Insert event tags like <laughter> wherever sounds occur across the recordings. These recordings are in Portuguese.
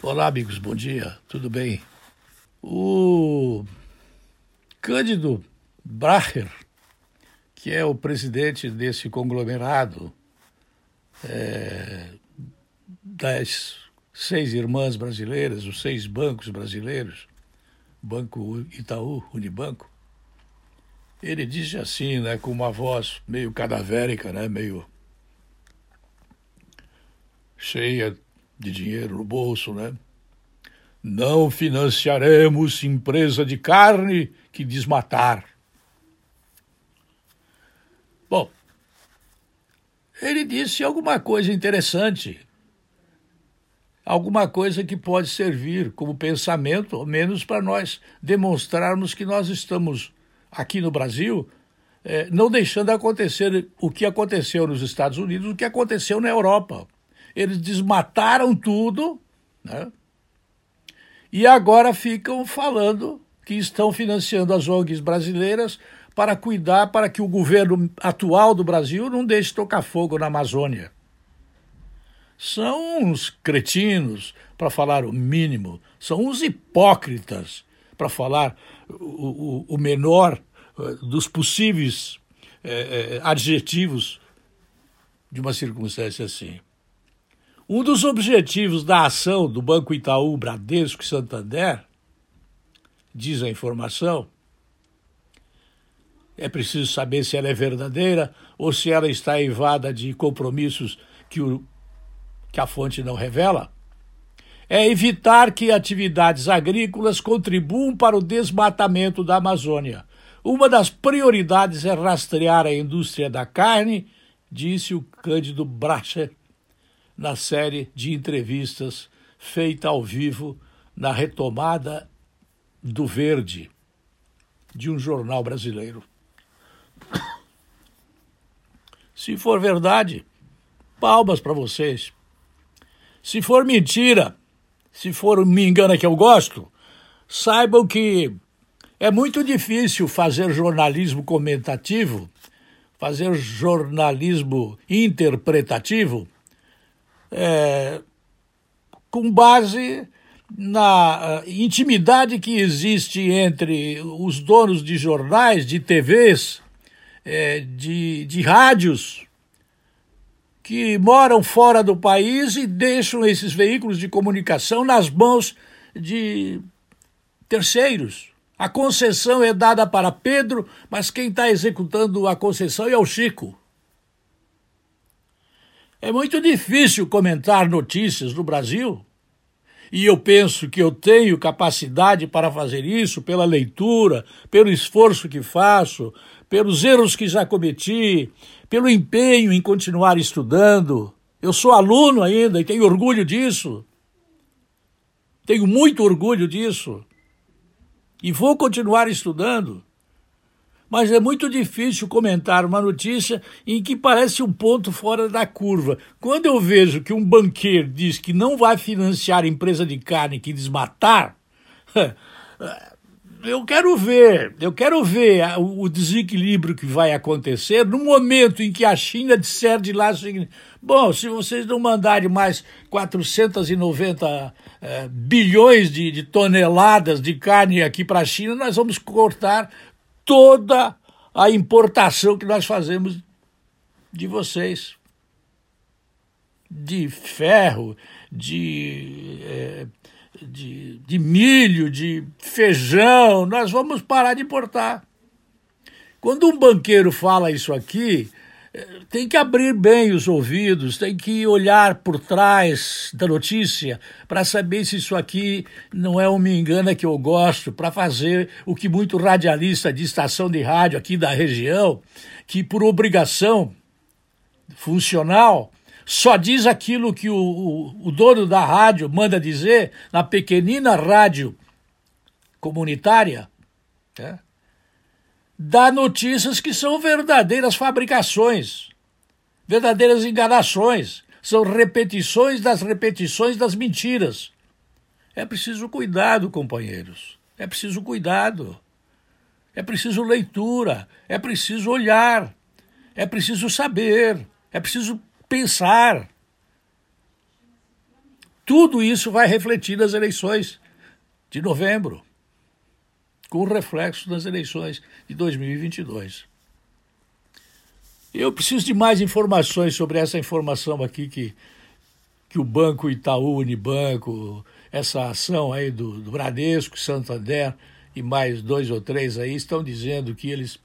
Olá, amigos, bom dia, tudo bem? O Cândido Bracher, que é o presidente desse conglomerado é, das seis irmãs brasileiras, os seis bancos brasileiros, Banco Itaú, Unibanco, ele disse assim, né, com uma voz meio cadavérica, né, meio cheia de dinheiro no bolso, né? Não financiaremos empresa de carne que desmatar. Bom, ele disse alguma coisa interessante, alguma coisa que pode servir como pensamento, ao menos para nós demonstrarmos que nós estamos aqui no Brasil é, não deixando acontecer o que aconteceu nos Estados Unidos, o que aconteceu na Europa. Eles desmataram tudo, né? E agora ficam falando que estão financiando as ONGs brasileiras para cuidar para que o governo atual do Brasil não deixe tocar fogo na Amazônia. São uns cretinos, para falar o mínimo, são uns hipócritas, para falar o, o, o menor eh, dos possíveis é, adjetivos de uma circunstância assim. Um dos objetivos da ação do Banco Itaú, Bradesco e Santander, diz a informação, é preciso saber se ela é verdadeira ou se ela está evada de compromissos que, o, que a fonte não revela, é evitar que atividades agrícolas contribuam para o desmatamento da Amazônia. Uma das prioridades é rastrear a indústria da carne, disse o Cândido Bracher na série de entrevistas feita ao vivo na retomada do Verde, de um jornal brasileiro. <coughs> Se for verdade, palmas para vocês. Se for mentira, se for me engana que eu gosto, saibam que é muito difícil fazer jornalismo comentativo, fazer jornalismo interpretativo é, com base na uh, intimidade que existe entre os donos de jornais, de TVs, é, de, de rádios, que moram fora do país e deixam esses veículos de comunicação nas mãos de terceiros. A concessão é dada para Pedro, mas quem está executando a concessão é o Chico. É muito difícil comentar notícias no Brasil. E eu penso que eu tenho capacidade para fazer isso pela leitura, pelo esforço que faço, pelos erros que já cometi, pelo empenho em continuar estudando. Eu sou aluno ainda e tenho orgulho disso. Tenho muito orgulho disso. E vou continuar estudando mas é muito difícil comentar uma notícia em que parece um ponto fora da curva. Quando eu vejo que um banqueiro diz que não vai financiar empresa de carne que desmatar, <laughs> eu quero ver, eu quero ver o desequilíbrio que vai acontecer no momento em que a China disser de lá bom, se vocês não mandarem mais 490 eh, bilhões de, de toneladas de carne aqui para a China, nós vamos cortar toda a importação que nós fazemos de vocês. De ferro, de, é, de, de milho, de feijão, nós vamos parar de importar. Quando um banqueiro fala isso aqui, tem que abrir bem os ouvidos, tem que olhar por trás da notícia para saber se isso aqui não é uma engana que eu gosto, para fazer o que muito radialista de estação de rádio aqui da região, que por obrigação funcional só diz aquilo que o, o, o dono da rádio manda dizer na pequenina rádio comunitária. Né? Dá notícias que são verdadeiras fabricações, verdadeiras enganações, são repetições das repetições das mentiras. É preciso cuidado, companheiros. É preciso cuidado. É preciso leitura, é preciso olhar, é preciso saber, é preciso pensar. tudo isso vai refletir nas eleições de novembro, com reflexo nas eleições de 2022. Eu preciso de mais informações sobre essa informação aqui que, que o Banco Itaú Unibanco, essa ação aí do, do Bradesco, Santander e mais dois ou três aí estão dizendo que eles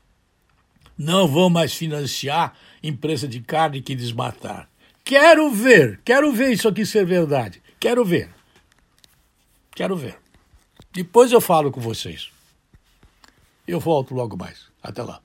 não vão mais financiar empresa de carne que desmatar. Quero ver, quero ver isso aqui ser verdade. Quero ver. Quero ver. Depois eu falo com vocês. Eu volto logo mais. Até lá.